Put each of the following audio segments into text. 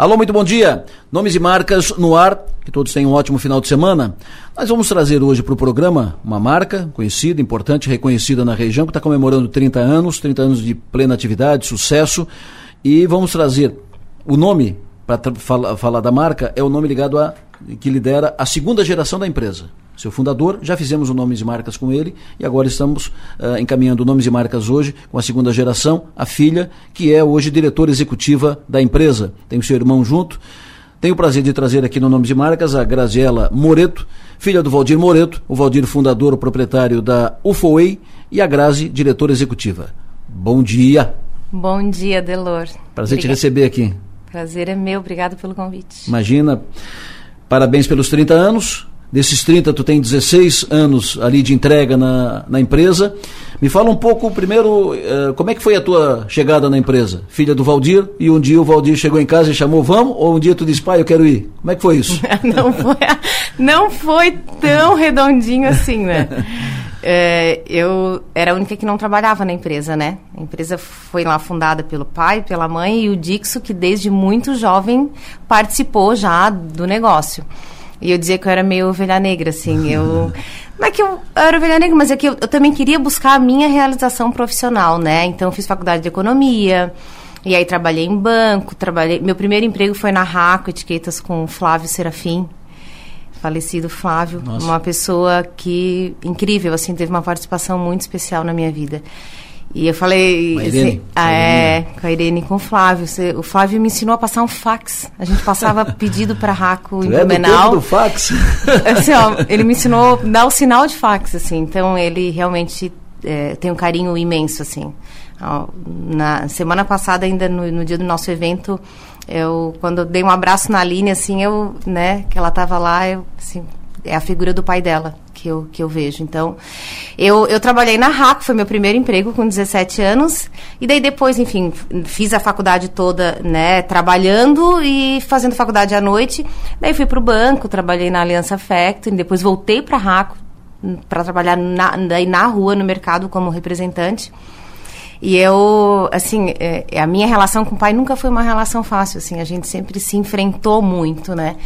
Alô, muito bom dia. Nomes e marcas no ar, que todos tenham um ótimo final de semana. Nós vamos trazer hoje para o programa uma marca conhecida, importante, reconhecida na região, que está comemorando 30 anos, 30 anos de plena atividade, sucesso. E vamos trazer o nome, para falar, falar da marca, é o nome ligado a que lidera a segunda geração da empresa seu fundador. Já fizemos o Nomes e Marcas com ele e agora estamos uh, encaminhando Nomes e Marcas hoje com a segunda geração, a filha, que é hoje diretora executiva da empresa. Tem o seu irmão junto. Tenho o prazer de trazer aqui no Nomes e Marcas a Graziela Moreto, filha do Valdir Moreto, o Valdir fundador, o proprietário da UFOWay e a Grazi, diretora executiva. Bom dia. Bom dia, Delor. Prazer Obrigada. te receber aqui. Prazer é meu, obrigado pelo convite. Imagina. Parabéns pelos 30 anos. Desses 30, tu tem 16 anos ali de entrega na, na empresa. Me fala um pouco, primeiro, uh, como é que foi a tua chegada na empresa? Filha do Valdir, e um dia o Valdir chegou em casa e chamou, vamos? Ou um dia tu disse, pai, eu quero ir? Como é que foi isso? não, foi, não foi tão redondinho assim, né? É, eu era a única que não trabalhava na empresa, né? A empresa foi lá fundada pelo pai, pela mãe e o Dixo, que desde muito jovem participou já do negócio. E eu dizia que eu era meio ovelha negra, assim. Eu. Não é que eu era ovelha negra, mas é que eu, eu também queria buscar a minha realização profissional, né? Então, eu fiz faculdade de economia. E aí trabalhei em banco, trabalhei. Meu primeiro emprego foi na Raco, etiquetas com Flávio Serafim, falecido Flávio, Nossa. uma pessoa que incrível, assim, teve uma participação muito especial na minha vida. E eu falei. Com a Irene? Assim, ah, é, com a Irene e com o Flávio. Você, o Flávio me ensinou a passar um fax. A gente passava pedido para Raco em Blumenau. É do, do fax? Assim, ó, ele me ensinou a dar o sinal de fax, assim. Então ele realmente é, tem um carinho imenso, assim. Na semana passada, ainda no, no dia do nosso evento, eu quando eu dei um abraço na linha, assim, eu, né, que ela estava lá, eu, assim, é a figura do pai dela que eu, que eu vejo. Então, eu, eu trabalhei na RAC, foi meu primeiro emprego com 17 anos. E daí depois, enfim, fiz a faculdade toda, né, trabalhando e fazendo faculdade à noite. Daí fui para o banco, trabalhei na Aliança Factory, depois voltei para a RAC para trabalhar na, daí na rua, no mercado, como representante. E eu, assim, é, a minha relação com o pai nunca foi uma relação fácil, assim, a gente sempre se enfrentou muito, né?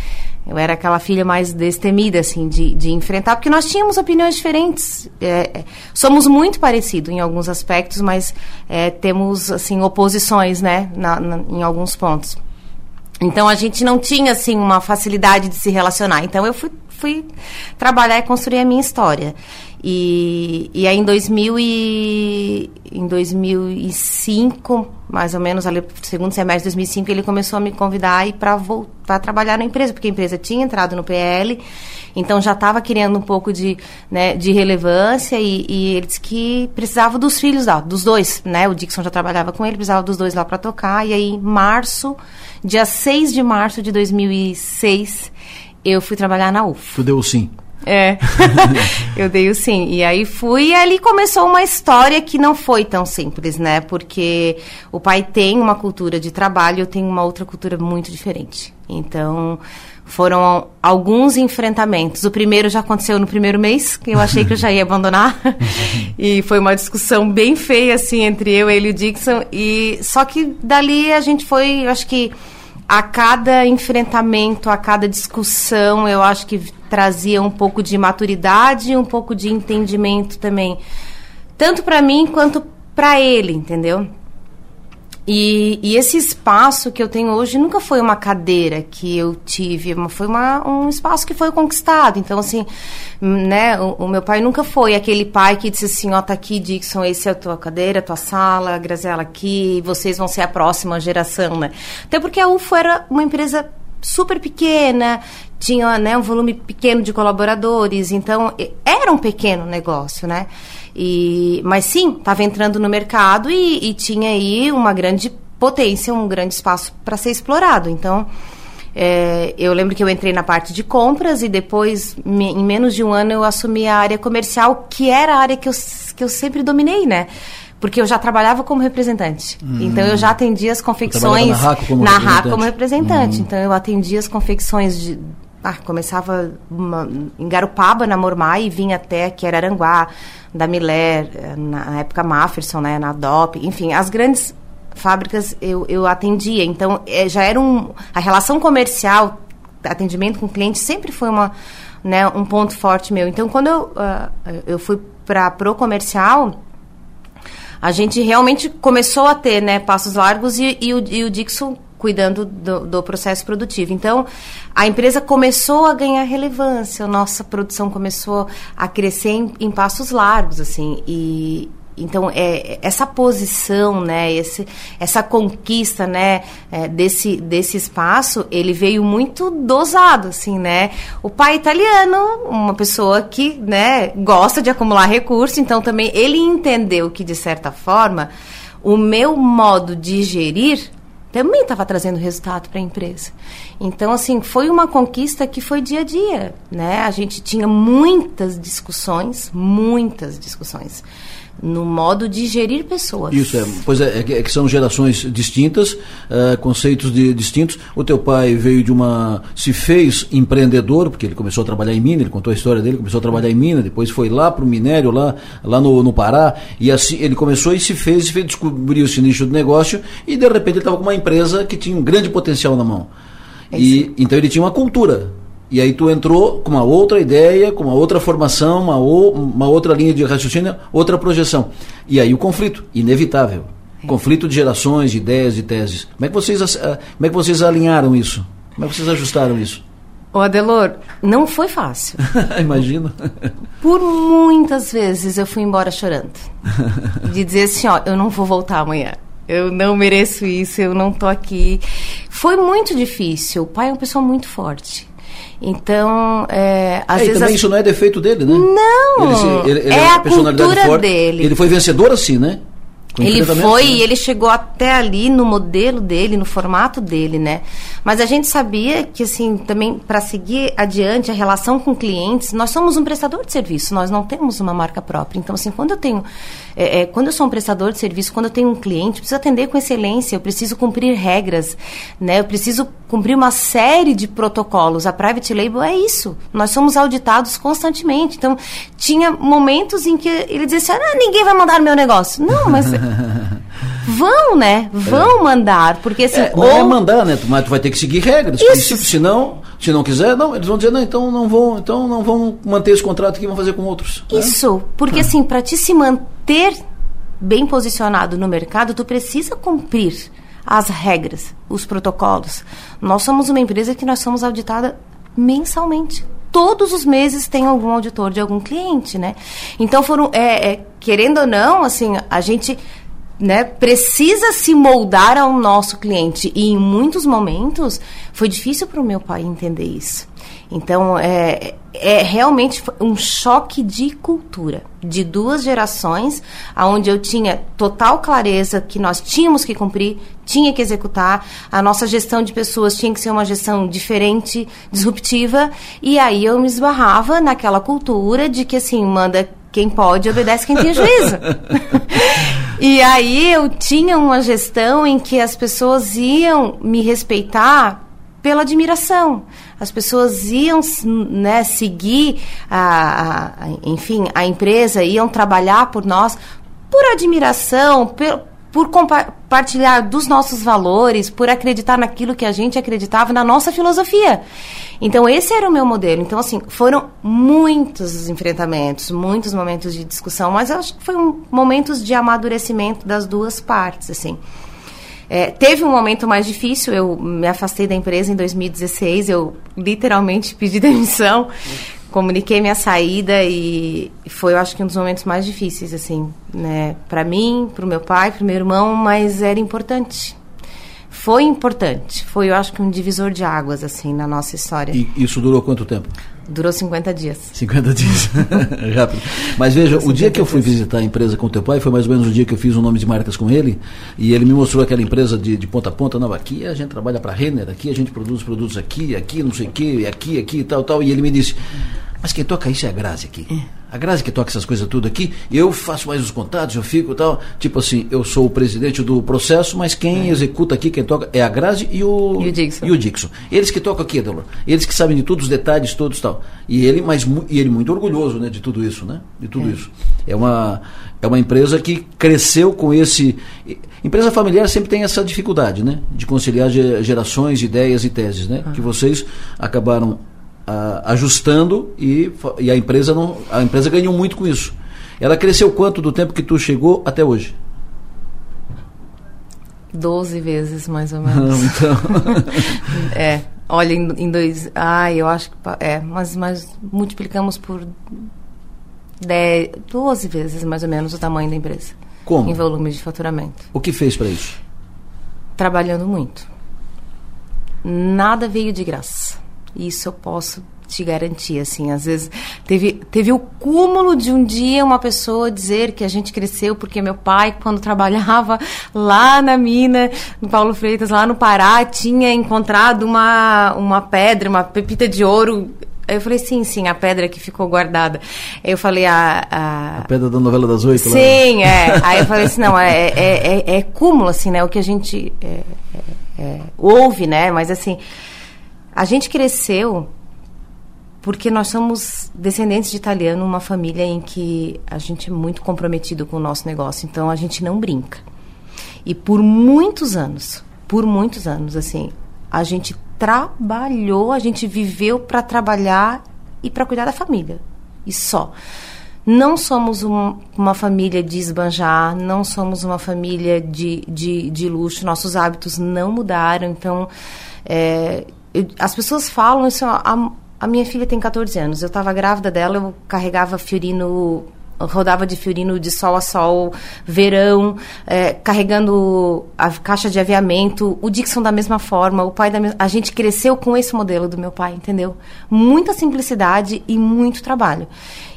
Eu era aquela filha mais destemida, assim, de, de enfrentar, porque nós tínhamos opiniões diferentes. É, é somos muito parecidos em alguns aspectos, mas é, temos, assim, oposições, né, na, na, em alguns pontos. Então, a gente não tinha, assim, uma facilidade de se relacionar. Então, eu fui, fui trabalhar e construir a minha história. E, e aí em, 2000 e, em 2005, mais ou menos, ali segundo semestre de 2005, ele começou a me convidar para voltar a trabalhar na empresa, porque a empresa tinha entrado no PL, então já estava querendo um pouco de, né, de relevância e, e ele disse que precisava dos filhos lá, dos dois, né? O Dixon já trabalhava com ele, precisava dos dois lá para tocar. E aí, em março, dia 6 de março de 2006, eu fui trabalhar na UF. Tu deu sim? É, eu dei o sim. E aí fui e ali começou uma história que não foi tão simples, né? Porque o pai tem uma cultura de trabalho, eu tenho uma outra cultura muito diferente. Então, foram alguns enfrentamentos. O primeiro já aconteceu no primeiro mês, que eu achei que eu já ia abandonar. e foi uma discussão bem feia, assim, entre eu, ele e o Dixon. E, só que dali a gente foi, eu acho que a cada enfrentamento, a cada discussão, eu acho que trazia um pouco de maturidade, um pouco de entendimento também, tanto para mim quanto para ele, entendeu? E, e, esse espaço que eu tenho hoje nunca foi uma cadeira que eu tive, foi uma, um espaço que foi conquistado. Então, assim, né, o, o, meu pai nunca foi aquele pai que disse assim, ó, oh, tá aqui, Dixon, esse é a tua cadeira, a tua sala, a Graziela aqui, vocês vão ser a próxima geração, né? Até porque a UFO era uma empresa super pequena, tinha né, um volume pequeno de colaboradores, então era um pequeno negócio, né? E, mas sim, estava entrando no mercado e, e, tinha aí uma grande potência, um grande espaço para ser explorado. Então, é, eu lembro que eu entrei na parte de compras e depois, me, em menos de um ano, eu assumi a área comercial, que era a área que eu, que eu sempre dominei, né? Porque eu já trabalhava como representante. Hum. Então, eu já atendia as confecções... Na RACO como na representante. RACO como representante. Hum. Então, eu atendia as confecções de, ah, começava uma, em Garupaba, na Mormai, e vinha até que era Aranguá, da Miller, eh, na época Mafferson, né, na DOP, enfim, as grandes fábricas eu, eu atendia. Então, é, já era um. A relação comercial, atendimento com cliente, sempre foi uma, né, um ponto forte meu. Então, quando eu, uh, eu fui para pro comercial, a gente realmente começou a ter né, passos largos e, e, o, e o Dixon cuidando do, do, processo produtivo. Então, a empresa começou a ganhar relevância, a nossa produção começou a crescer em, em passos largos, assim, e, então é essa posição né esse, essa conquista né é, desse desse espaço ele veio muito dosado assim né o pai italiano uma pessoa que né gosta de acumular recursos então também ele entendeu que de certa forma o meu modo de gerir também estava trazendo resultado para a empresa. Então, assim, foi uma conquista que foi dia a dia, né? A gente tinha muitas discussões, muitas discussões no modo de gerir pessoas. Isso é, pois é, é que é são gerações distintas, uh, conceitos de, distintos. O teu pai veio de uma, se fez empreendedor porque ele começou a trabalhar em mina, ele contou a história dele, começou a trabalhar em mina, depois foi lá para o minério lá, lá no, no Pará e assim ele começou e se fez, se fez descobriu esse nicho de negócio e de repente ele estava com uma empresa que tinha um grande potencial na mão. É e então ele tinha uma cultura e aí tu entrou com uma outra ideia, com uma outra formação, uma, ou, uma outra linha de raciocínio, outra projeção. E aí o conflito, inevitável. É. Conflito de gerações, de ideias, de teses. Como é que vocês, ah, como é que vocês alinharam isso? Como é que vocês ajustaram isso? Ô Adelor, não foi fácil. Imagino. Por muitas vezes eu fui embora chorando. De dizer assim, ó, eu não vou voltar amanhã. Eu não mereço isso, eu não tô aqui. Foi muito difícil. O pai é uma pessoa muito forte. Então, é, às é, vezes. também as... isso não é defeito dele, né? Não! Ele, ele, ele é, é a cultura forte. dele. Ele foi vencedor assim, né? Ele foi e ele chegou até ali no modelo dele, no formato dele, né? Mas a gente sabia que, assim, também para seguir adiante a relação com clientes, nós somos um prestador de serviço, nós não temos uma marca própria. Então, assim, quando eu tenho, é, é, quando eu sou um prestador de serviço, quando eu tenho um cliente, eu preciso atender com excelência, eu preciso cumprir regras, né? Eu preciso cumprir uma série de protocolos. A private label é isso. Nós somos auditados constantemente. Então, tinha momentos em que ele dizia assim: ah, ninguém vai mandar meu negócio. Não, mas Vão, né? Vão é. mandar, porque assim, é, não é ou... é mandar, né? Mas tu vai ter que seguir regras, Isso. se não, se não quiser, não, eles vão dizer não, então não vão, então não vão manter esse contrato que vão fazer com outros. Né? Isso, porque ah. assim, para te se manter bem posicionado no mercado, tu precisa cumprir as regras, os protocolos. Nós somos uma empresa que nós somos auditada mensalmente todos os meses tem algum auditor de algum cliente, né? Então foram, é, é, querendo ou não, assim, a gente né, precisa se moldar ao nosso cliente e em muitos momentos foi difícil para o meu pai entender isso. Então, é, é realmente um choque de cultura, de duas gerações, onde eu tinha total clareza que nós tínhamos que cumprir, tinha que executar, a nossa gestão de pessoas tinha que ser uma gestão diferente, disruptiva, e aí eu me esbarrava naquela cultura de que, assim, manda quem pode, obedece quem tem juízo. e aí eu tinha uma gestão em que as pessoas iam me respeitar pela admiração. As pessoas iam né, seguir, a, a, enfim, a empresa, iam trabalhar por nós por admiração, por, por compartilhar dos nossos valores, por acreditar naquilo que a gente acreditava, na nossa filosofia. Então, esse era o meu modelo. Então, assim, foram muitos enfrentamentos, muitos momentos de discussão, mas eu acho que foi um, momentos de amadurecimento das duas partes, assim. É, teve um momento mais difícil, eu me afastei da empresa em 2016, eu literalmente pedi demissão, comuniquei minha saída e foi, eu acho que um dos momentos mais difíceis, assim, né, para mim, para o meu pai, para o meu irmão, mas era importante. Foi importante, foi, eu acho que um divisor de águas, assim, na nossa história. E isso durou quanto tempo? Durou 50 dias. 50 dias. Rápido. Mas veja, o dia que eu fui visitar a empresa com o teu pai foi mais ou menos o dia que eu fiz um nome de marcas com ele. E ele me mostrou aquela empresa de, de ponta a ponta. Não, aqui a gente trabalha para a Renner, aqui a gente produz produtos aqui, aqui, não sei o quê, aqui, aqui e tal, tal. E ele me disse: Mas quem toca isso é a Grazi aqui. É. A Grazi que toca essas coisas tudo aqui, eu faço mais os contatos, eu fico tal. Tipo assim, eu sou o presidente do processo, mas quem é. executa aqui, quem toca, é a Grazi e o, e o, Dixon. E o Dixon. Eles que tocam aqui, Delor. Eles que sabem de todos os detalhes, todos tal. E ele, mas, e ele muito orgulhoso né, de tudo isso, né? De tudo é. isso. É uma, é uma empresa que cresceu com esse. Empresa familiar sempre tem essa dificuldade, né? De conciliar gerações, ideias e teses, né? Ah. Que vocês acabaram ajustando e, e a empresa não a empresa ganhou muito com isso. Ela cresceu quanto do tempo que tu chegou até hoje? Doze vezes mais ou menos. Não, então. é, olha em, em dois, ah, eu acho que é, mas mas multiplicamos por dez, 12 vezes mais ou menos o tamanho da empresa. Como? Em volume de faturamento. O que fez para isso? Trabalhando muito. Nada veio de graça. Isso eu posso te garantir, assim, às vezes teve, teve o cúmulo de um dia uma pessoa dizer que a gente cresceu porque meu pai, quando trabalhava lá na mina, no Paulo Freitas, lá no Pará, tinha encontrado uma, uma pedra, uma pepita de ouro eu falei, sim, sim, a pedra que ficou guardada. Eu falei, a. A, a pedra da novela das oito, Sim, lá. é. Aí eu falei assim, não, é, é, é, é cúmulo, assim, né? O que a gente é, é, é ouve, né? Mas assim, a gente cresceu porque nós somos descendentes de italiano, uma família em que a gente é muito comprometido com o nosso negócio, então a gente não brinca. E por muitos anos, por muitos anos, assim, a gente trabalhou, a gente viveu para trabalhar e para cuidar da família. E só. Não somos um, uma família de esbanjar, não somos uma família de, de, de luxo, nossos hábitos não mudaram, então. É, as pessoas falam isso. A, a, minha filha tem 14 anos. Eu estava grávida dela, eu carregava Fiorino rodava de Fiorino de sol a sol, verão, é, carregando a caixa de aviamento, o Dixon da mesma forma, o pai da a gente cresceu com esse modelo do meu pai, entendeu? Muita simplicidade e muito trabalho.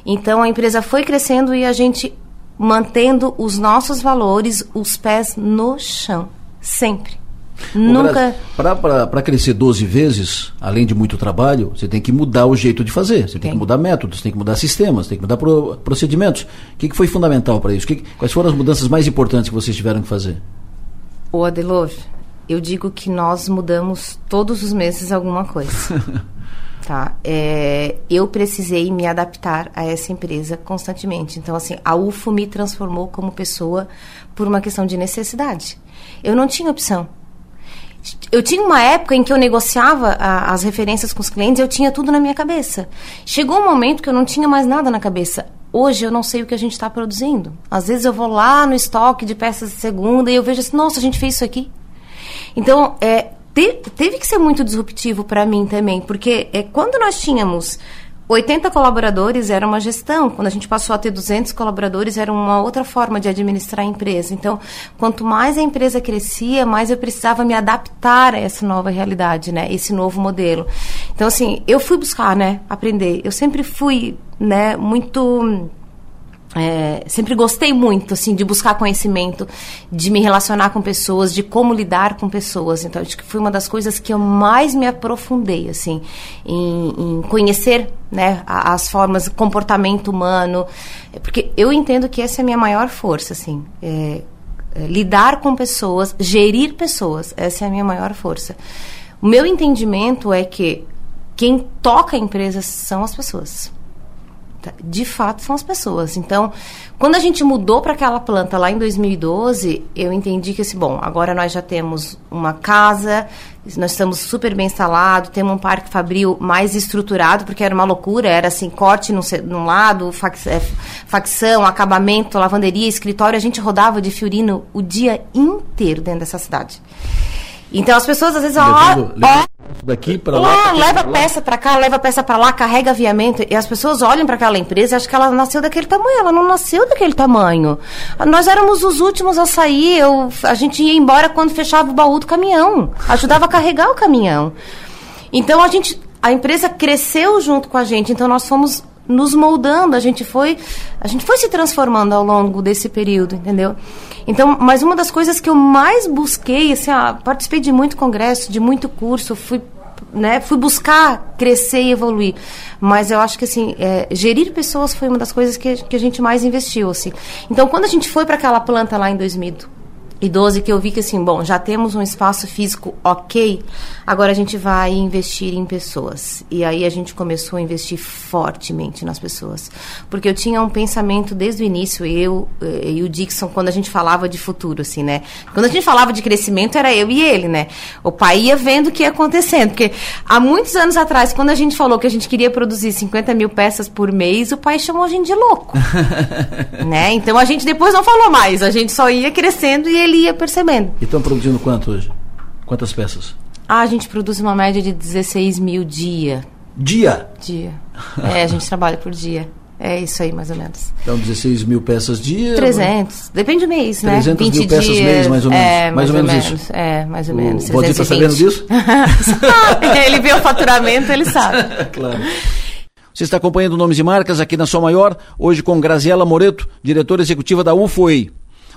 Então a empresa foi crescendo e a gente mantendo os nossos valores, os pés no chão, sempre. Nunca. Para crescer 12 vezes, além de muito trabalho, você tem que mudar o jeito de fazer. Você tem, tem que mudar métodos, tem que mudar sistemas, tem que mudar pro, procedimentos. O que, que foi fundamental para isso? Que, quais foram as mudanças mais importantes que vocês tiveram que fazer? O Adelor, eu digo que nós mudamos todos os meses alguma coisa. tá? É, eu precisei me adaptar a essa empresa constantemente. Então, assim, a UFO me transformou como pessoa por uma questão de necessidade. Eu não tinha opção eu tinha uma época em que eu negociava a, as referências com os clientes, eu tinha tudo na minha cabeça. Chegou um momento que eu não tinha mais nada na cabeça. Hoje eu não sei o que a gente está produzindo. Às vezes eu vou lá no estoque de peças de segunda e eu vejo assim, nossa, a gente fez isso aqui. Então, é, te, teve que ser muito disruptivo para mim também, porque é, quando nós tínhamos 80 colaboradores era uma gestão. Quando a gente passou a ter 200 colaboradores, era uma outra forma de administrar a empresa. Então, quanto mais a empresa crescia, mais eu precisava me adaptar a essa nova realidade, né? Esse novo modelo. Então, assim, eu fui buscar, né? Aprender. Eu sempre fui, né? Muito é, sempre gostei muito, assim, de buscar conhecimento, de me relacionar com pessoas, de como lidar com pessoas. Então, acho que foi uma das coisas que eu mais me aprofundei, assim, em, em conhecer, né, as formas, comportamento humano, porque eu entendo que essa é a minha maior força, assim, é, é, lidar com pessoas, gerir pessoas, essa é a minha maior força. O meu entendimento é que quem toca a empresa são as pessoas de fato são as pessoas. Então, quando a gente mudou para aquela planta lá em 2012, eu entendi que assim, bom, agora nós já temos uma casa, nós estamos super bem instalados, temos um parque fabril mais estruturado, porque era uma loucura, era assim, corte num, num lado, é, facção, acabamento, lavanderia, escritório, a gente rodava de Fiorino o dia inteiro dentro dessa cidade. Então as pessoas às vezes, ó, daqui para lá. leva pra peça para cá, leva peça para lá, carrega aviamento e as pessoas olham para aquela empresa e acham que ela nasceu daquele tamanho. Ela não nasceu daquele tamanho. Nós éramos os últimos a sair. Eu, a gente ia embora quando fechava o baú do caminhão, ajudava a carregar o caminhão. Então a gente, a empresa cresceu junto com a gente. Então nós fomos nos moldando, a gente foi, a gente foi se transformando ao longo desse período, entendeu? Então, mas uma das coisas que eu mais busquei, assim, ah, participei de muito congresso, de muito curso, fui né, fui buscar crescer e evoluir. Mas eu acho que, assim, é, gerir pessoas foi uma das coisas que, que a gente mais investiu, assim. Então, quando a gente foi para aquela planta lá em 2000, e 12 que eu vi que assim, bom, já temos um espaço físico ok, agora a gente vai investir em pessoas. E aí a gente começou a investir fortemente nas pessoas. Porque eu tinha um pensamento desde o início, eu eh, e o Dixon, quando a gente falava de futuro, assim, né? Quando a gente falava de crescimento, era eu e ele, né? O pai ia vendo o que ia acontecendo. Porque há muitos anos atrás, quando a gente falou que a gente queria produzir 50 mil peças por mês, o pai chamou a gente de louco. né? Então a gente depois não falou mais, a gente só ia crescendo e ele ia percebendo. E estão produzindo quanto hoje? Quantas peças? Ah, a gente produz uma média de 16 mil dia. Dia? Dia. É, a gente trabalha por dia. É isso aí, mais ou menos. Então, 16 mil peças dia? 300. Depende do mês, 300 né? 20 mil peças dias, mês, mais ou menos. É, mais, mais ou, ou menos, menos, isso. É, mais ou o menos. O Valdir está sabendo disso? ele vê o faturamento, ele sabe. claro. Você está acompanhando Nomes e Marcas aqui na Sua Maior, hoje com Graziela Moreto, diretora executiva da UFOEI.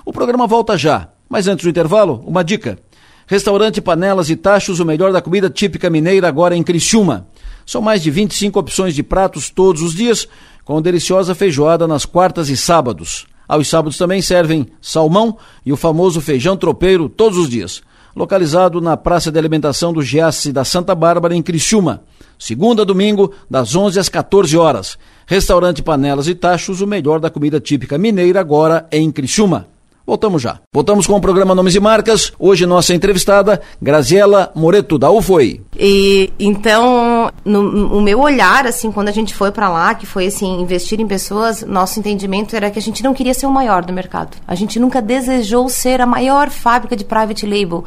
O programa volta já. Mas antes do intervalo, uma dica. Restaurante Panelas e Tachos, o melhor da comida típica mineira agora em Criciúma. São mais de 25 opções de pratos todos os dias, com deliciosa feijoada nas quartas e sábados. Aos sábados também servem salmão e o famoso feijão tropeiro todos os dias. Localizado na Praça de Alimentação do Giasse da Santa Bárbara, em Criciúma. Segunda a domingo, das 11 às 14 horas. Restaurante Panelas e Tachos, o melhor da comida típica mineira agora em Criciúma. Voltamos já. Voltamos com o programa Nomes e Marcas. Hoje nossa entrevistada, Graziela Moreto, da UFOI. E então, no, meu olhar, assim, quando a gente foi para lá, que foi assim, investir em pessoas, nosso entendimento era que a gente não queria ser o maior do mercado. A gente nunca desejou ser a maior fábrica de private label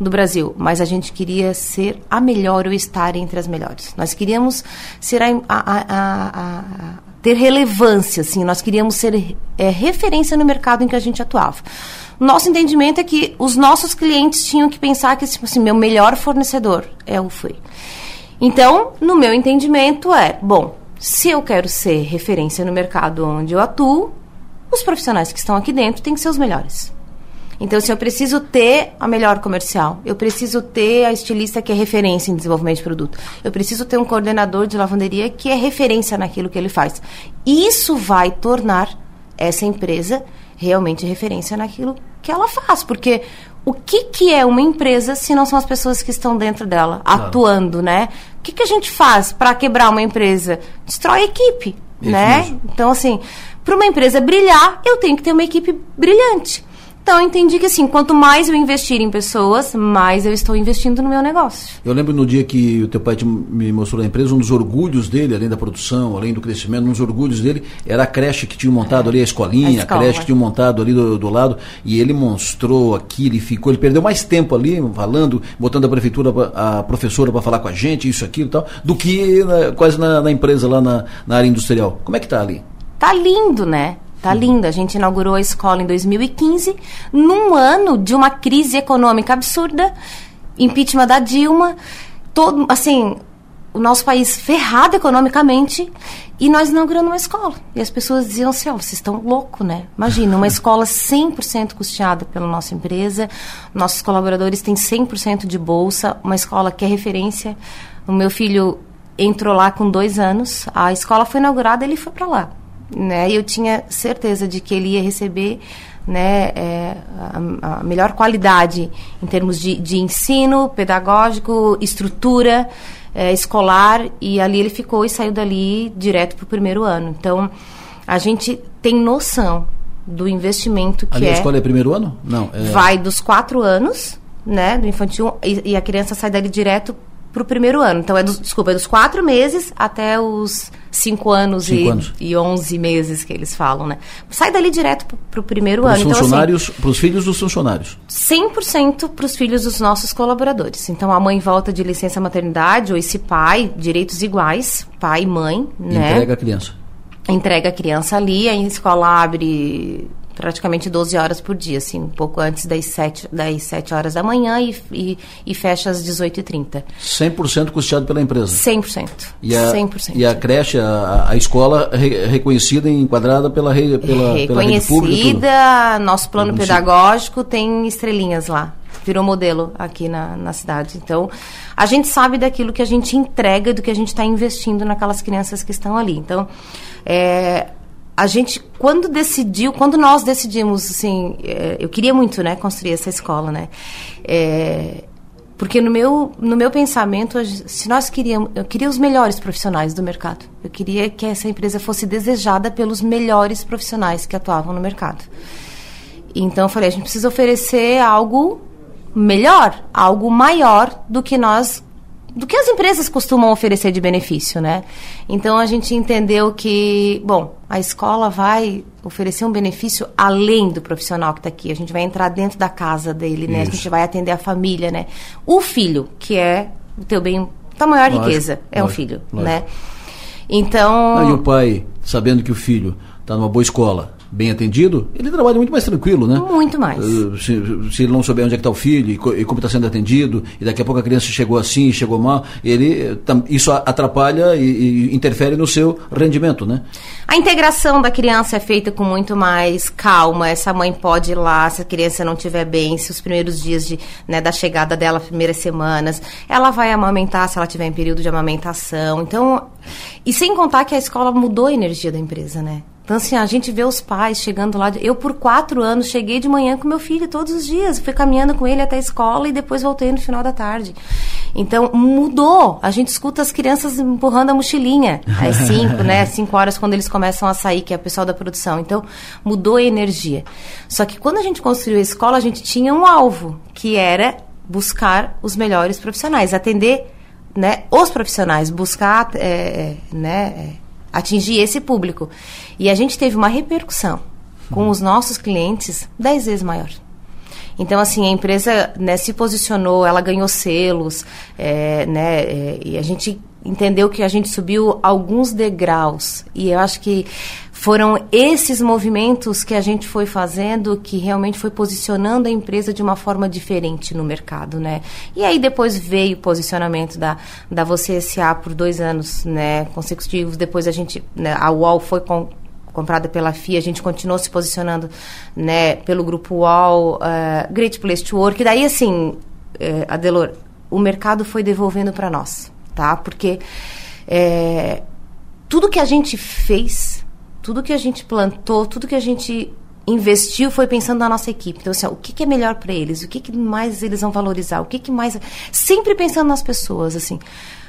do Brasil, mas a gente queria ser a melhor ou estar entre as melhores. Nós queríamos ser a, a, a, a ter relevância, assim, nós queríamos ser é, referência no mercado em que a gente atuava. Nosso entendimento é que os nossos clientes tinham que pensar que, tipo assim, meu melhor fornecedor é o FUI. Então, no meu entendimento é, bom, se eu quero ser referência no mercado onde eu atuo, os profissionais que estão aqui dentro têm que ser os melhores. Então, assim, eu preciso ter a melhor comercial, eu preciso ter a estilista que é referência em desenvolvimento de produto, eu preciso ter um coordenador de lavanderia que é referência naquilo que ele faz. Isso vai tornar essa empresa realmente referência naquilo que ela faz, porque o que, que é uma empresa se não são as pessoas que estão dentro dela, claro. atuando, né? O que, que a gente faz para quebrar uma empresa? Destrói a equipe, Isso né? Mesmo. Então, assim, para uma empresa brilhar, eu tenho que ter uma equipe brilhante. Então, eu entendi que, assim, quanto mais eu investir em pessoas, mais eu estou investindo no meu negócio. Eu lembro no dia que o teu pai me mostrou a empresa, um dos orgulhos dele, além da produção, além do crescimento, um dos orgulhos dele era a creche que tinha montado é. ali, a escolinha, a, escola, a creche que tinha montado ali do, do, lado, e ele mostrou aquilo e ficou, ele perdeu mais tempo ali, falando, botando a prefeitura, a professora para falar com a gente, isso, aquilo e tal, do que na, quase na, na, empresa lá na, na área industrial. Como é que tá ali? Tá lindo, né? Tá linda. A gente inaugurou a escola em 2015, num ano de uma crise econômica absurda, impeachment da Dilma, todo, assim, o nosso país ferrado economicamente e nós inaugurando uma escola. E as pessoas diziam assim, oh, vocês estão loucos, né? Imagina, uma escola 100% custeada pela nossa empresa, nossos colaboradores têm 100% de bolsa, uma escola que é referência. O meu filho entrou lá com dois anos, a escola foi inaugurada, ele foi para lá né? E eu tinha certeza de que ele ia receber né, é, a, a, melhor qualidade em termos de, de ensino pedagógico, estrutura é, escolar, e ali ele ficou e saiu dali direto para o primeiro ano. Então, a gente tem noção do investimento que ali é... a escola é primeiro ano? Não. É... Vai dos quatro anos, né, do infantil, e, e a criança sai dali direto para o primeiro ano. Então, é dos, desculpa, é dos quatro meses até os cinco anos, cinco e, anos. e onze meses que eles falam, né? Sai dali direto para o primeiro pros ano. Funcionários, então, assim, para os filhos dos funcionários? 100% para os filhos dos nossos colaboradores. Então, a mãe volta de licença maternidade, ou esse pai, direitos iguais, pai e mãe, né? Entrega a criança. Entrega a criança ali, a escola abre praticamente 12 horas por dia, assim, um pouco antes das 7, das 7 horas da manhã e, e, e fecha às 18h30. 100% custeado pela empresa? 100%. E a, 100%. E a creche, a, a escola re, reconhecida e enquadrada pela, re, pela, reconhecida, pela rede nosso plano pedagógico tem estrelinhas lá. virou modelo aqui na, na cidade. Então, a gente sabe daquilo que a gente entrega, do que a gente está investindo naquelas crianças que estão ali. Então, é, a gente, quando decidiu, quando nós decidimos, assim, é, eu queria muito, né, construir essa escola, né, é, porque no meu, no meu pensamento, se nós queríamos, eu queria os melhores profissionais do mercado. Eu queria que essa empresa fosse desejada pelos melhores profissionais que atuavam no mercado. Então eu falei, a gente precisa oferecer algo melhor, algo maior do que nós do que as empresas costumam oferecer de benefício, né? Então a gente entendeu que, bom, a escola vai oferecer um benefício além do profissional que está aqui. A gente vai entrar dentro da casa dele, né? Isso. A gente vai atender a família, né? O filho, que é o teu bem, tua maior lógico, riqueza, é lógico, o filho, lógico. né? Então. Ah, e o pai, sabendo que o filho está numa boa escola, bem atendido, ele trabalha muito mais tranquilo, né? Muito mais. Uh, se, se, ele não souber onde é está o filho e, e como está sendo atendido, e daqui a pouco a criança chegou assim, chegou mal, ele isso atrapalha e, e, interfere no seu rendimento, né? A integração da criança é feita com muito mais calma. Essa mãe pode ir lá, se a criança não estiver bem, se os primeiros dias de, né, da chegada dela, primeiras semanas, ela vai amamentar se ela tiver em período de amamentação. Então, e sem contar que a escola mudou a energia da empresa, né? Então, assim, a gente vê os pais chegando lá. Eu, por quatro anos, cheguei de manhã com meu filho todos os dias. Fui caminhando com ele até a escola e depois voltei no final da tarde. Então, mudou. A gente escuta as crianças empurrando a mochilinha às cinco, né? Cinco horas quando eles começam a sair, que é o pessoal da produção. Então, mudou a energia. Só que quando a gente construiu a escola, a gente tinha um alvo, que era buscar os melhores profissionais, atender né, os profissionais, buscar é, né, atingir esse público. E a gente teve uma repercussão com os nossos clientes dez vezes maior. Então, assim, a empresa né, se posicionou, ela ganhou selos, é, né, é, e a gente entendeu que a gente subiu alguns degraus. E eu acho que foram esses movimentos que a gente foi fazendo que realmente foi posicionando a empresa de uma forma diferente no mercado, né? E aí depois veio o posicionamento da, da Você SA por dois anos né, consecutivos. Depois a gente, né, a UOL foi com, comprada pela FIA, a gente continuou se posicionando né, pelo grupo UOL, uh, Great Place to Work. Daí, assim, uh, Adelor, o mercado foi devolvendo para nós, tá? Porque é, tudo que a gente fez, tudo que a gente plantou, tudo que a gente investiu foi pensando na nossa equipe. Então, assim, ó, o que, que, é melhor para eles? O que, que, mais eles vão valorizar? O que, que mais... Sempre pensando nas pessoas, assim.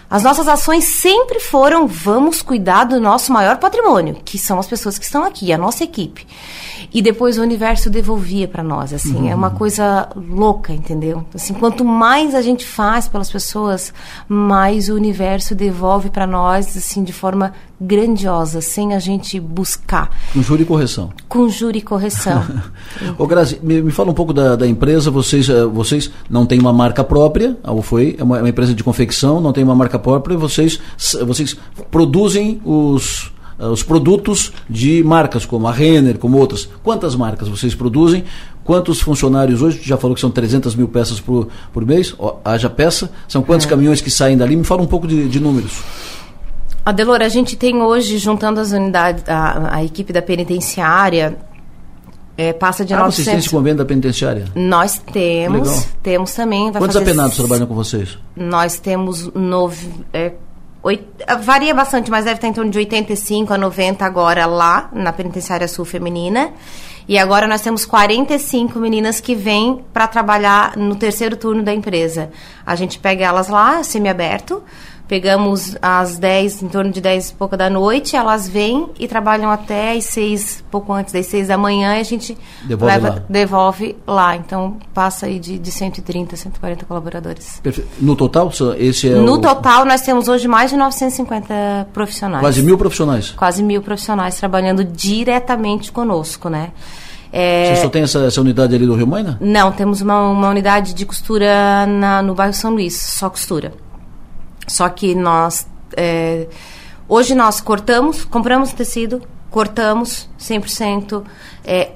As nossas ações sempre foram vamos cuidar do nosso maior patrimônio, que são as pessoas que estão aqui, a nossa equipe. E depois o universo devolvia para nós, assim, uhum. é uma coisa louca, entendeu? Assim, quanto mais a gente faz pelas pessoas, mais o universo devolve para nós, assim, de forma grandiosa, sem a gente buscar. Com juro e correção. Com juro e correção. Ô Grazi, me, me, fala um pouco da, da empresa, vocês, uh, vocês não têm uma marca própria, ou foi, é uma, é uma, empresa de confecção, não tem uma marca própria, vocês, vocês produzem os, uh, os produtos de marcas como a Renner, como outras. Quantas marcas vocês produzem? Quantos funcionários hoje? Já falou que são 300 mil peças por, por mês, haja peça. São quantos é. caminhões que saem dali? Me fala um pouco de, de números. Adelora, a gente tem hoje, juntando as unidades, a, a equipe da penitenciária, é, passa de ah, 900... vocês têm esse convênio da penitenciária? Nós temos, Legal. temos também. Quantos apenados trabalham com vocês? Nós temos nove... É, oito, varia bastante, mas deve estar em torno de 85 a 90 agora lá, na Penitenciária Sul Feminina. E agora nós temos 45 meninas que vêm para trabalhar no terceiro turno da empresa. A gente pega elas lá, semi-aberto, Pegamos às 10, em torno de 10 e pouca da noite, elas vêm e trabalham até às 6, pouco antes das 6 da manhã, e a gente devolve leva, lá. devolve lá. Então passa aí de, de 130, 140 colaboradores. Perfeito. No total, esse é No o... total, nós temos hoje mais de 950 profissionais. Quase mil profissionais. Quase mil profissionais trabalhando diretamente conosco, né? É... Você só tem essa, essa, unidade ali do Rio Maina? Não, temos uma, uma unidade de costura na, no bairro São Luís, só costura. Só que nós. É, hoje nós cortamos, compramos tecido, cortamos 100%, é,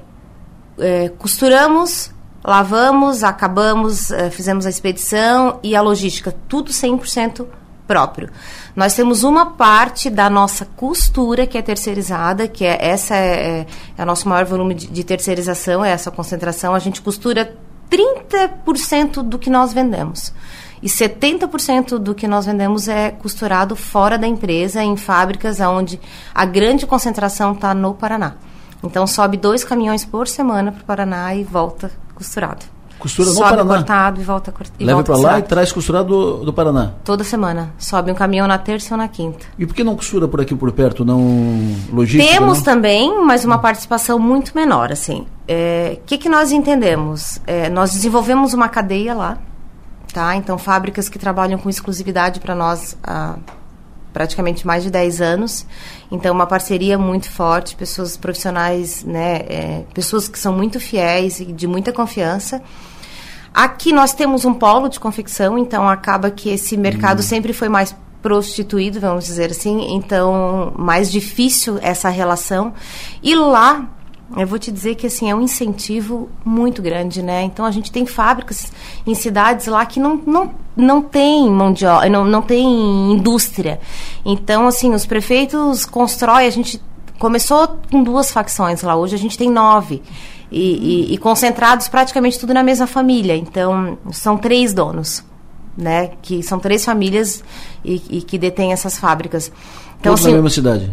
é, costuramos, lavamos, acabamos, é, fizemos a expedição e a logística, tudo 100% próprio. Nós temos uma parte da nossa costura que é terceirizada, que é essa é, é, é o nosso maior volume de, de terceirização, é essa concentração. A gente costura 30% do que nós vendemos. E 70% do que nós vendemos é costurado fora da empresa, em fábricas onde a grande concentração está no Paraná. Então sobe dois caminhões por semana para o Paraná e volta costurado. Costura no sobe Paraná. cortado e volta cor- e Leva para lá e traz costurado do, do Paraná. Toda semana. Sobe um caminhão na terça ou na quinta. E por que não costura por aqui por perto? Não logística? Temos não? também, mas uma participação muito menor, assim. O que, que nós entendemos? É, nós desenvolvemos uma cadeia lá, tá? Então, fábricas que trabalham com exclusividade para nós há praticamente mais de 10 anos. Então, uma parceria muito forte, pessoas profissionais, né? é, pessoas que são muito fiéis e de muita confiança. Aqui nós temos um polo de confecção, então acaba que esse mercado sempre foi mais prostituído, vamos dizer assim, então mais difícil essa relação. E lá, eu vou te dizer que assim é um incentivo muito grande, né? Então a gente tem fábricas em cidades lá que não, não, não tem mão de obra, não, não tem indústria. Então assim, os prefeitos constroem, a gente começou com duas facções lá, hoje a gente tem nove. E, e- e concentrados praticamente tudo na mesma família. Então, são três donos, né? Que são três famílias e, e que detêm essas fábricas. Então, Todos na assim, mesma cidade.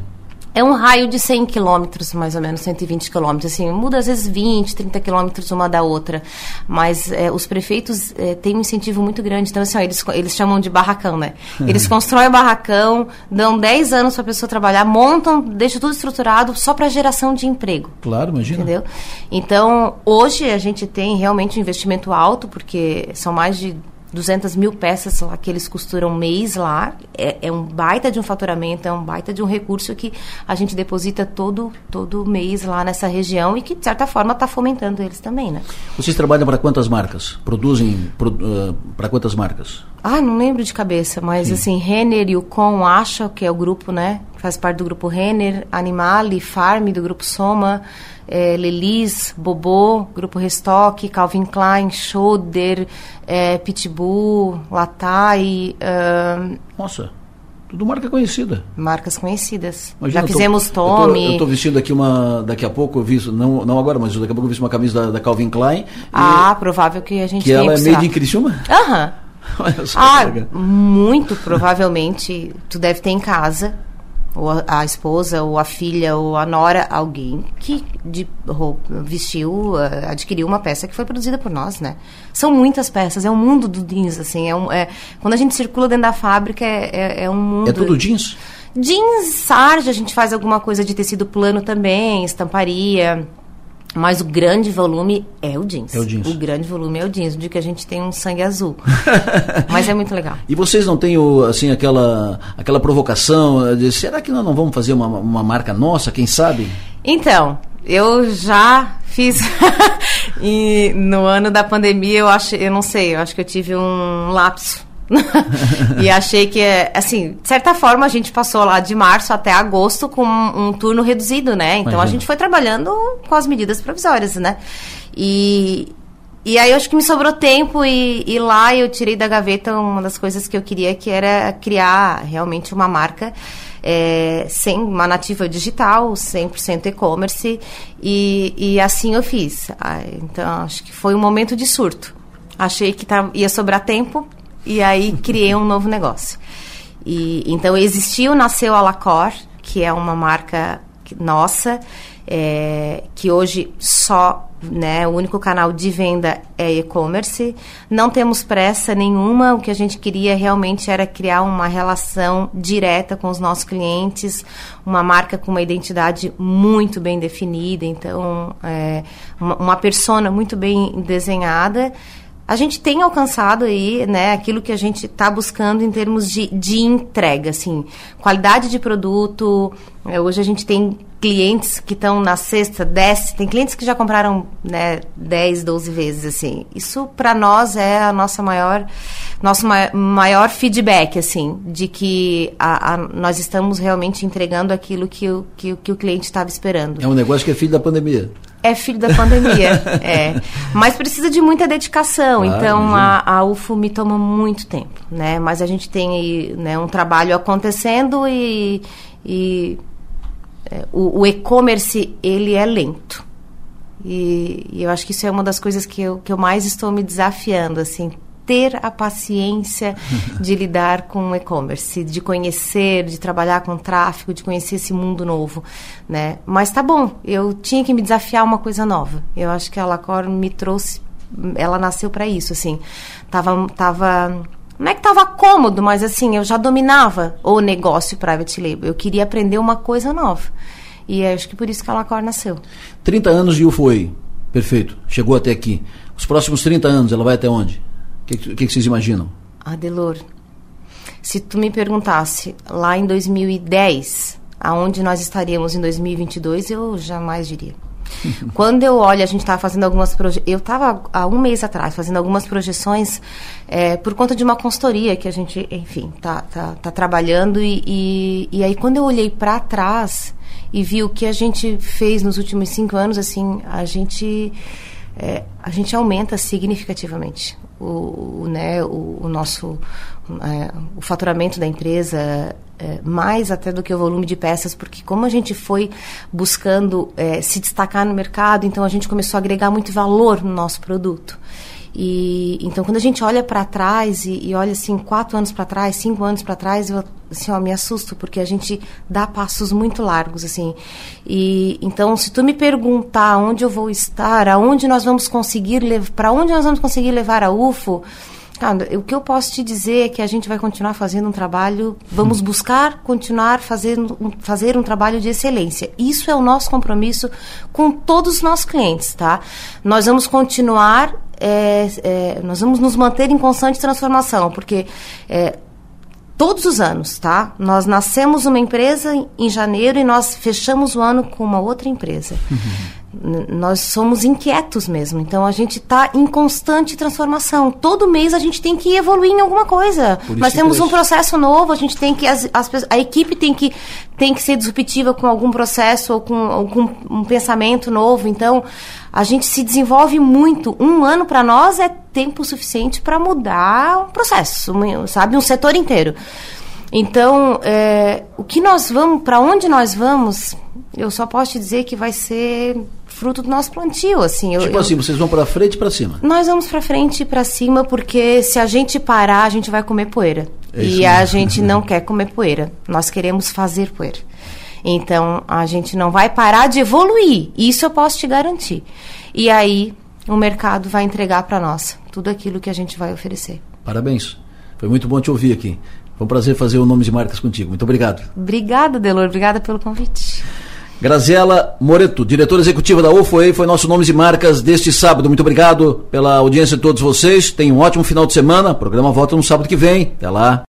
É um raio de 100 quilômetros, mais ou menos, 120 quilômetros. Assim, muda às vezes 20, 30 quilômetros uma da outra. Mas é, os prefeitos é, têm um incentivo muito grande. Então, assim, ó, eles, eles chamam de barracão, né? Eles constroem o barracão, dão 10 anos para a pessoa trabalhar, montam, deixam tudo estruturado só para geração de emprego. Claro, imagina. Entendeu? Então, hoje a gente tem realmente um investimento alto, porque são mais de 200 mil peças lá que eles costuram mês lá. É, é um baita de um faturamento, é um baita de um recurso que a gente deposita todo, todo mês lá nessa região e que, de certa forma, está fomentando eles também, né? Vocês trabalham para quantas marcas? Produzem para quantas marcas? Ah, não lembro de cabeça, mas assim, Renner e o Com Acha, que é o grupo, né? Faz parte do grupo Renner, Animale, Farm, do grupo Soma, eh, Lelis, Bobô, grupo Restock, Calvin Klein, Schoder, eh, Pitbull, Latai, Nossa, tudo marca conhecida. marcas conhecidas. Imagina, Já fizemos Tommy. Eu estou vestindo aqui uma. Daqui a pouco eu vi não, não agora, mas daqui a pouco eu vi uma camisa da, da Calvin Klein. e- Ah, provável que a gente que ela é made in Criciúma? Aham. Olha só Ah, muito provavelmente tu deve ter em casa, ou a, esposa, ou a filha, ou a nora, alguém que de roupa, vestiu, eh, adquiriu uma peça que foi produzida por nós, né? São muitas peças, é um mundo do jeans, assim, é um, é, quando a gente circula dentro da fábrica é, é, é um mundo... É tudo jeans? Jeans, sarja, a gente faz alguma coisa de tecido plano também, estamparia. Mas o grande volume é o jeans. É o jeans. O grande volume é o jeans, de que a gente tem um sangue azul. Mas é muito legal. E vocês não têm assim aquela aquela provocação de será que nós não vamos fazer uma, uma marca nossa, quem sabe? Então, eu já fiz. e no ano da pandemia, eu acho, eu não sei, eu acho que eu tive um lapso. e achei que, assim, de certa forma, a gente passou lá de março até agosto com um, turno reduzido, né? Então a Imagina. gente foi trabalhando com as medidas provisórias, né? E, e aí eu acho que me sobrou tempo e, e lá eu tirei da gaveta uma das coisas que eu queria, que era criar realmente uma marca é, sem uma nativa digital, 100% e-commerce, e, e assim eu fiz. Ah, Então, acho que foi um momento de surto. Achei que tá- ia sobrar tempo, e aí criei um novo negócio. E, então, existiu, nasceu a Lacor, que é uma marca nossa, é, que hoje só, né, o único canal de venda é e-commerce. Não temos pressa nenhuma, o que a gente queria realmente era criar uma relação direta com os nossos clientes, uma marca com uma identidade muito bem definida, então, é, uma, uma persona muito bem desenhada. A gente tem alcançado aí, né, aquilo que a gente está buscando em termos de, de entrega, assim, qualidade de produto. É, hoje a gente tem clientes que estão na sexta, desce, tem clientes que já compraram, né, 10, 12 vezes, assim. Isso para nós é a nossa maior, nosso ma- maior feedback, assim, de que a, a- nós estamos realmente entregando aquilo que o, que, que o cliente estava esperando. É um negócio que é filho da pandemia. É filho da pandemia, é. Mas precisa de muita dedicação. Claro, então a, a UFO me toma muito tempo, né? Mas a gente tem né, um trabalho acontecendo e, e, é, o, o e-commerce ele é lento. E, e, eu acho que isso é uma das coisas que eu, que eu mais estou me desafiando, assim, ter a paciência de lidar com e-commerce, de conhecer, de trabalhar com tráfego, de conhecer esse mundo novo, né? Mas tá bom, eu tinha que me desafiar uma coisa nova. Eu acho que a Lacor me trouxe, ela nasceu para isso, assim. Tava, tava não é que estava cômodo, mas assim, eu já dominava o negócio private label. Eu queria aprender uma coisa nova. E acho que por isso que a Lacor nasceu. 30 anos de UFOI. Perfeito. Chegou até aqui. Os próximos 30 anos, ela vai até onde? O que, que, que, vocês imaginam? Adelor, se tu me perguntasse lá em 2010, aonde nós estaríamos em 2022, eu jamais diria. Quando eu olho, a gente estava fazendo algumas projeções. Eu estava há um mês atrás fazendo algumas projeções é, por conta de uma consultoria que a gente, enfim, tá, tá, tá trabalhando. E, e, e aí, quando eu olhei para trás e vi o que a gente fez nos últimos cinco anos, assim, a gente. É, a gente aumenta significativamente o, o né, o, o nosso é, o faturamento da empresa é, mais até do que o volume de peças, porque como a gente foi buscando é, se destacar no mercado, então a gente começou a agregar muito valor no nosso produto. E então quando a gente olha para trás e, e, olha assim quatro anos para trás, cinco anos para trás, eu assim ó, me assusto porque a gente dá passos muito largos assim. E então se tu me perguntar onde eu vou estar, aonde nós vamos conseguir para onde nós vamos conseguir levar a UFO, O que eu posso te dizer é que a gente vai continuar fazendo um trabalho, vamos buscar continuar fazendo fazer um trabalho de excelência. Isso é o nosso compromisso com todos os nossos clientes, tá? Nós vamos continuar, é, é, nós vamos nos manter em constante transformação, porque é, todos os anos, tá? Nós nascemos uma empresa em janeiro e nós fechamos o ano com uma outra empresa. Uhum nós somos inquietos mesmo, então a gente está em constante transformação. Todo mês a gente tem que evoluir em alguma coisa. Nós temos um processo novo, a gente tem que as, as, a equipe tem que tem que ser disruptiva com algum processo ou com algum um pensamento novo. Então a gente se desenvolve muito. Um ano para nós é tempo suficiente para mudar um processo, sabe, um setor inteiro. Então, é, o que nós vamos, para onde nós vamos, eu só posso te dizer que vai ser fruto do nosso plantio, assim. Eu, tipo assim, vocês vão para frente e para cima? Nós vamos para frente e para cima porque se a gente parar, a gente vai comer poeira. É e a gente não quer comer poeira. Nós queremos fazer poeira. Então, a gente não vai parar de evoluir. Isso eu posso te garantir. E aí, o mercado vai entregar para nós tudo aquilo que a gente vai oferecer. Parabéns. Foi muito bom te ouvir aqui. Foi um prazer fazer o Nomes e Marcas contigo. Muito obrigado. Obrigada, Delor. Obrigada pelo convite. Graziela Moreto, diretora executiva da UFOE, foi nosso Nomes e Marcas deste sábado. Muito obrigado pela audiência de todos vocês. Tenham um ótimo final de semana. O programa volta no sábado que vem. Até lá.